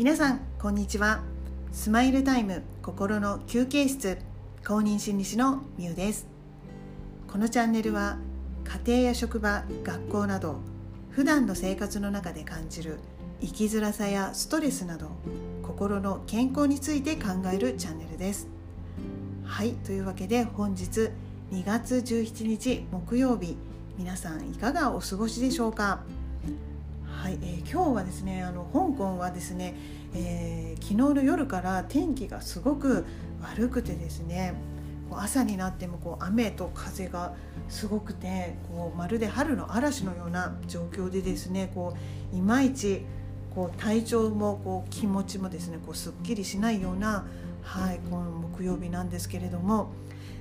皆さんこんにちは。スマイルタイム心の休憩室公認心理師のみゆです。このチャンネルは家庭や職場学校など普段の生活の中で感じる生きづらさやストレスなど心の健康について考えるチャンネルです。はいというわけで本日2月17日木曜日皆さんいかがお過ごしでしょうか？はい、えー、今日はですねあの香港はですね、えー、昨日の夜から天気がすごく悪くてですね朝になってもこう雨と風がすごくてこうまるで春の嵐のような状況でですねこういまいちこう体調もこう気持ちもですねこうすっきりしないような、はい、この木曜日なんですけれども、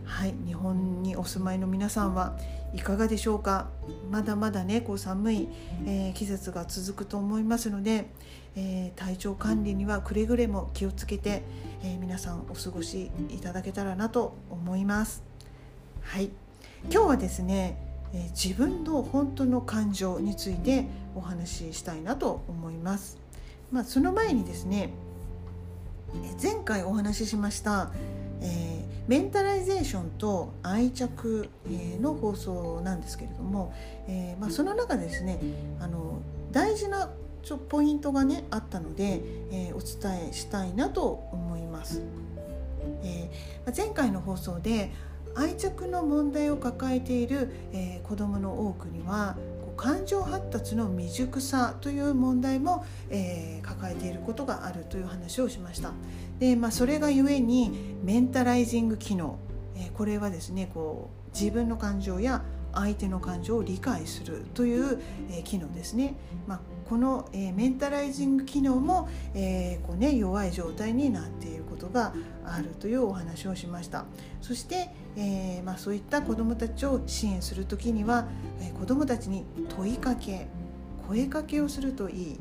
はい、日本にお住まいの皆さんはいかがでしょうか？まだまだねこう寒い、えー、季節が続くと思いますので、えー、体調管理にはくれぐれも気をつけて、えー、皆さんお過ごしいただけたらなと思います。はい今日はですね、え自分の本当の感情についてお話ししたいなと思います。まあ、その前にですね前回お話ししましたえ、メンタライゼーションと愛着、え、の放送なんですけれども、えーまあ、その中でですねあの大事なちょポイントがねあったので、えー、お伝えしたいなと思います。えー、前回の放送で愛着の問題を抱えている、えー、子どもの多くには感情発達の未熟さという問題も、えー、抱えていることがあるという話をしました。で、まあ、それがゆえにメンタライジング機能、え、これはですねこう自分の感情や相手の感情を理解するという、え、機能ですね。まあ、この、え、メンタライジング機能も、えーこうね、弱い状態になっていることがあるというお話をしました。そして、えーまあ、そういった子どもたちを支援する時には、え、子どもたちに問いかけ声かけをするといい、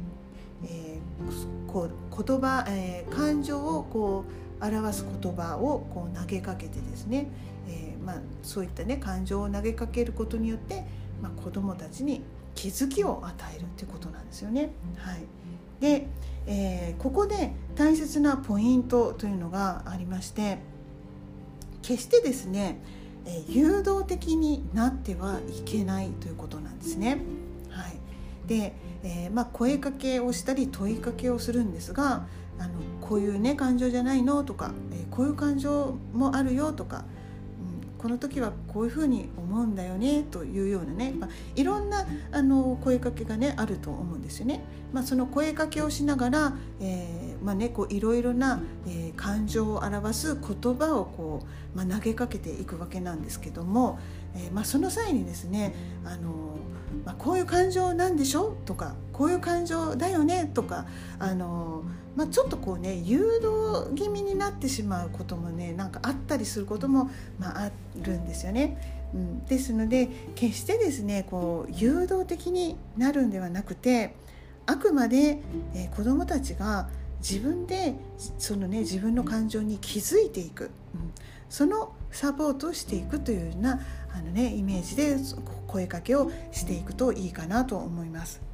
えー、こう言葉、えー、感情をこう表す言葉をこう投げかけてですね、えーまあ、そういったね感情を投げかけることによって、まあ、子どもたちに気づきを与えるということなんですよね。はい、で、えー、ここで大切なポイントというのがありまして決してですね、えー、誘導的になってはいけないということなんですね。はい、で、えー、まあ、声かけをしたり問いかけをするんですがあのこういうね感情じゃないのとか、えこういう感情もあるよとかこの時はこういうふうに思うんだよねというようなね、まあ、いろんなあの声かけがねあると思うんですよね。まあ、その声かけをしながら、えーまあね、こういろいろな、えー、感情を表す言葉をこう、まあ、投げかけていくわけなんですけども、えーまあ、その際にですねあの、まあ、こういう感情なんでしょ？とかこういう感情だよね？とかあのまあ、ちょっとこうね誘導気味になってしまうこともねなんかあったりすることも、まあ、あるんですよね。うん、ですので決してですねこう誘導的になるんではなくてあくまで、えー、子どもたちが自分でそのね自分の感情に気づいていく、うん、そのサポートをしていくというようなあの、ね、イメージで声かけをしていくといいかなと思います。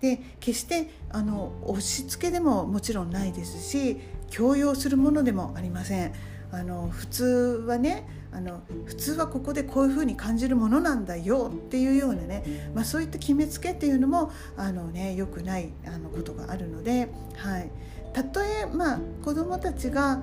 で決してあの押し付けでももちろんないですし強要するものでもありません。あの普通はねあの普通はここでこういうふうに感じるものなんだよっていうようなね、まあ、そういった決めつけっていうのもあの、ね、よくないあのことがあるので、はい、たとえ、まあ、子どもたちが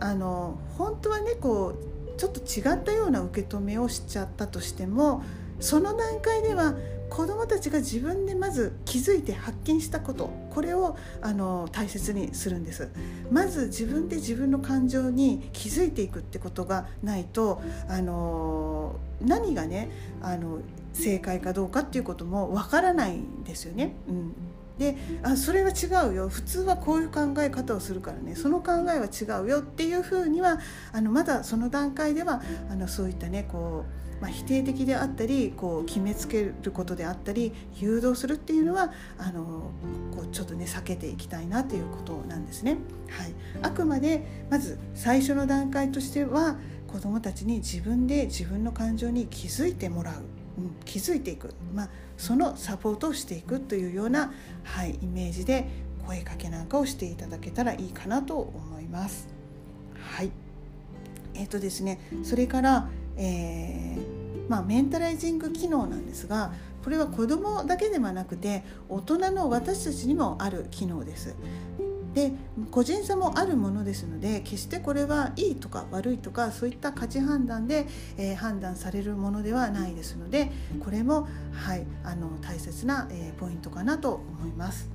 あの本当はねこうちょっと違ったような受け止めをしちゃったとしてもその段階では子どもたちが自分でまず気づいて発見したことこれをあの大切にするんですまず自分で自分の感情に気づいていくってことがないとあの何がねあの正解かどうかっていうこともわからないんですよね。うんであそれは違うよ。普通はこういう考え方をするからね。その考えは違うよっていうふうにはあのまだその段階ではあのそういったねこうまあ、否定的であったりこう決めつけることであったり誘導するっていうのはあのこうちょっとね避けていきたいなということなんですね。はい、あくまでまず最初の段階としては子どもたちに自分で自分の感情に気づいてもらう、気づいていく、まあ、そのサポートをしていくというような、はい、イメージで声かけなんかをしていただけたらいいかなと思います。はいえーとですね、それから、えーまあ、メンタライジング機能なんですがこれは子どもだけではなくて大人の私たちにもある機能です。で個人差もあるものですので決してこれはいいとか悪いとかそういった価値判断で、えー、判断されるものではないですのでこれも、はい、あの大切な、えー、ポイントかなと思います。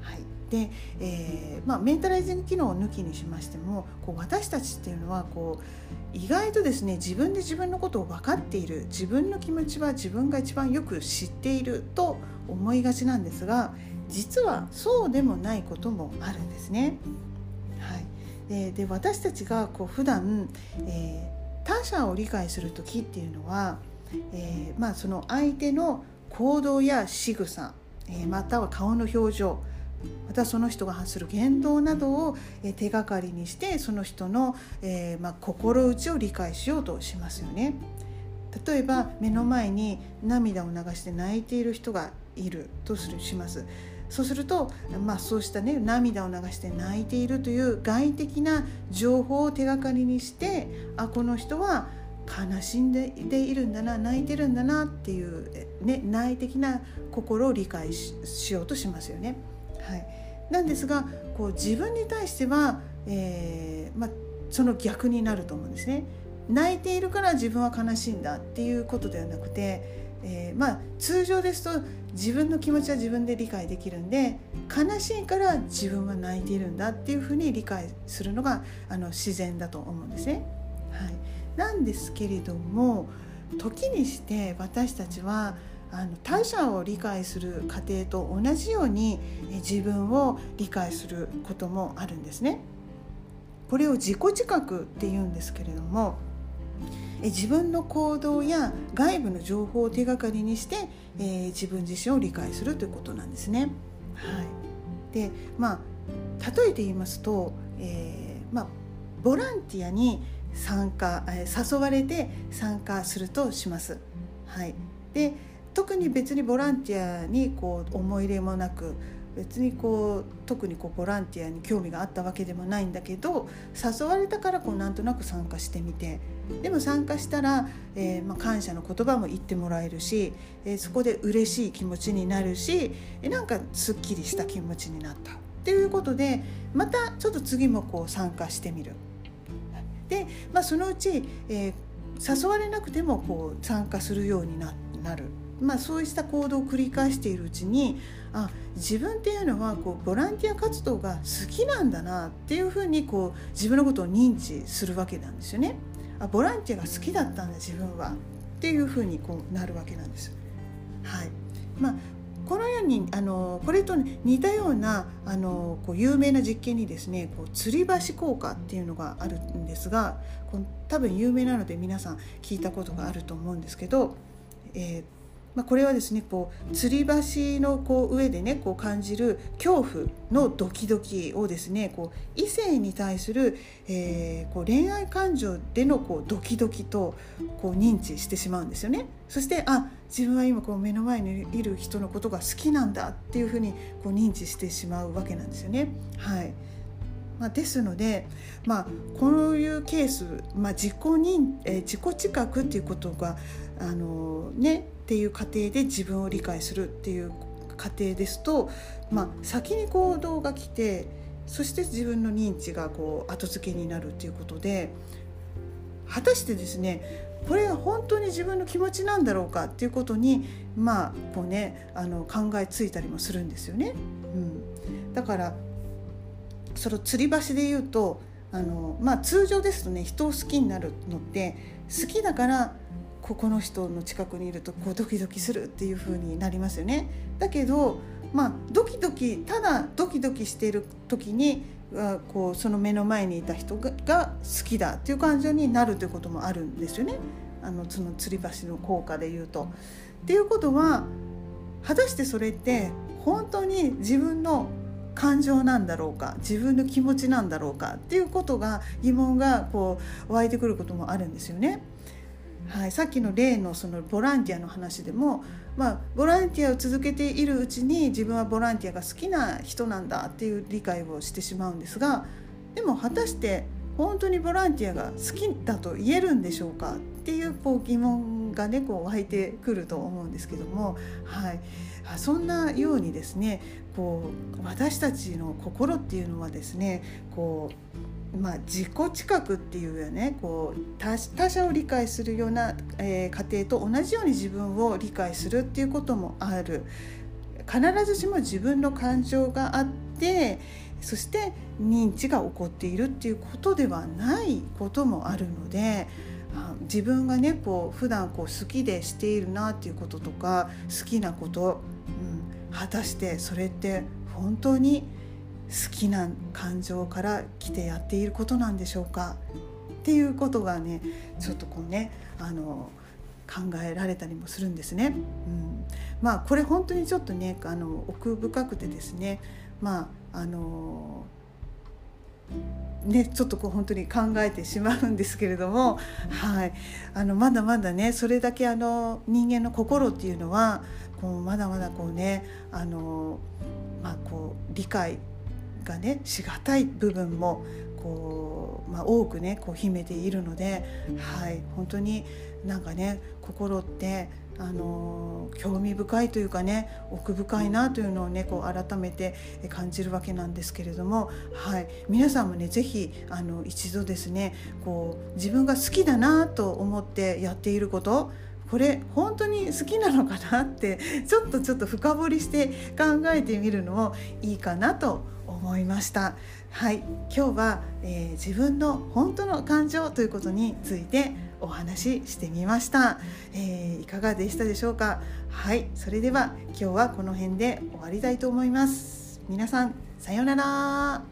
はいでえーまあ、メンタライジング機能を抜きにしましてもこう私たちっていうのはこう意外とですね自分で自分のことを分かっている自分の気持ちは自分が一番よく知っていると思いがちなんですが実はそうでもないこともあるんですね。はい、でで私たちがこう普段、えー、他者を理解する時っていうのは、えー、まあ、その相手の行動や仕草、えー、または顔の表情またその人が発する言動などを手がかりにしてその人の、えー、まあ、心内を理解しようとしますよね。例えば目の前に涙を流して泣いている人がいるとするしますそうすると、まあ、そうしたね涙を流して泣いているという外的な情報を手がかりにしてあこの人は悲しんでいるんだな泣いてるんだなっていう、ね、内的な心を理解しようとしますよね。はい、なんですがこう自分に対しては、えーまあ、その逆になると思うんですね。泣いているから自分は悲しいんだっていうことではなくてえー、まあ通常ですと自分の気持ちは自分で理解できるんで悲しいから自分は泣いているんだっていうふうに理解するのがあの自然だと思うんですね。はい、なんですけれども時にして私たちはあの他者を理解する過程と同じように自分を理解することもあるんですね。これを自己自覚って言うんですけれども自分の行動や外部の情報を手がかりにして、えー、自分自身を理解するということなんですね。はい、でまあ例えて言いますと、えー、まあ、ボランティアに参加、え、誘われて参加するとします。はい、で特に別にボランティアにこう思い入れもなく別にこう特にこうボランティアに興味があったわけでもないんだけど誘われたからこうなんとなく参加してみてでも参加したら、えー、まあ、感謝の言葉も言ってもらえるし、えー、そこで嬉しい気持ちになるし、えー、なんかすっきりした気持ちになったっていうことでまたちょっと次もこう参加してみる。で、まあ、そのうち、え誘われなくてもこう参加するようになる。まあ、そうした行動を繰り返しているうちにあ自分っていうのはこうボランティア活動が好きなんだなっていうふうにこう自分のことを認知するわけなんですよね。あボランティアが好きだったんだ自分はっていうふうにこうなるわけなんです。はいまあこのようにあのこれと、似たようなあのこう有名な実験にですねこう吊り橋効果っていうのがあるんですがこの多分有名なので皆さん聞いたことがあると思うんですけど、えーまあ、これはですねこう吊り橋のこう上でねこう感じる恐怖のドキドキをですねこう異性に対する、えー、こう恋愛感情でのこうドキドキとこう認知してしまうんですよね。そしてあ自分は今こう目の前にいる人のことが好きなんだっていうふうにこう認知してしまうわけなんですよね。はいまあ、ですので、まあ、こういうケース、まあ、自己認、え、自己知覚っていうことがあの、ね、っていう過程で自分を理解するっていう過程ですと、まあ、先に行動が来てそして自分の認知がこう後付けになるっていうことで果たしてですねこれが本当に自分の気持ちなんだろうかっていうことにまあこうねあの考えついたりもするんですよね。うん、だからその吊り橋で言うとあの、まあ、通常ですとね人を好きになるのって好きだからここの人の近くにいるとこうドキドキするっていう風になりますよね。だけどまあドキドキただドキドキしている時にこうその目の前にいた人が好きだっていう感情になるということもあるんですよね。あのその吊り橋の効果で言うと。っていうことは果たしてそれって本当に自分の感情なんだろうか自分の気持ちなんだろうかっていうことが疑問がこう湧いてくることもあるんですよね。はい、さっきの例のそのボランティアの話でも、まあ、ボランティアを続けているうちに自分はボランティアが好きな人なんだっていう理解をしてしまうんですがでも果たして本当にボランティアが好きだと言えるんでしょうか？っていうこう疑問がねこう湧いてくると思うんですけども、はい、そんなようにですねこう私たちの心っていうのはですねこうまあ、自己知覚っていうよねこう他者を理解するような、えー、過程と同じように自分を理解するっていうこともある。必ずしも自分の感情があってそして認知が起こっているっていうことではないこともあるので自分がねこう普段こう好きでしているなっていうこととか好きなこと、うん、果たしてそれって本当に好きな感情から来てやっていることなんでしょうか？っていうことがねちょっとこうねあの考えられたりもするんですね。うん、まあこれ本当にちょっとねあの奥深くてですねまああのね、ちょっとこう本当に考えてしまうんですけれども、はい、あのまだまだねそれだけあの人間の心っていうのはこうまだまだこうねあの、まあ、こう理解がねしがたい部分もこう、まあ、多くねこう秘めているので、はい、本当になんかね心ってあの興味深いというかね奥深いなというのをねこう改めて感じるわけなんですけれども、はい、皆さんもね是非あの一度ですねこう自分が好きだなと思ってやっていることこれ本当に好きなのかなって ちょっとちょっと深掘りして考えてみるのもいいかなと思いました。はい。今日は、えー、自分の本当の感情ということについてお話ししてみました、えー、いかがでしたでしょうか？はい。それでは今日はこの辺で終わりたいと思います。皆さんさようなら。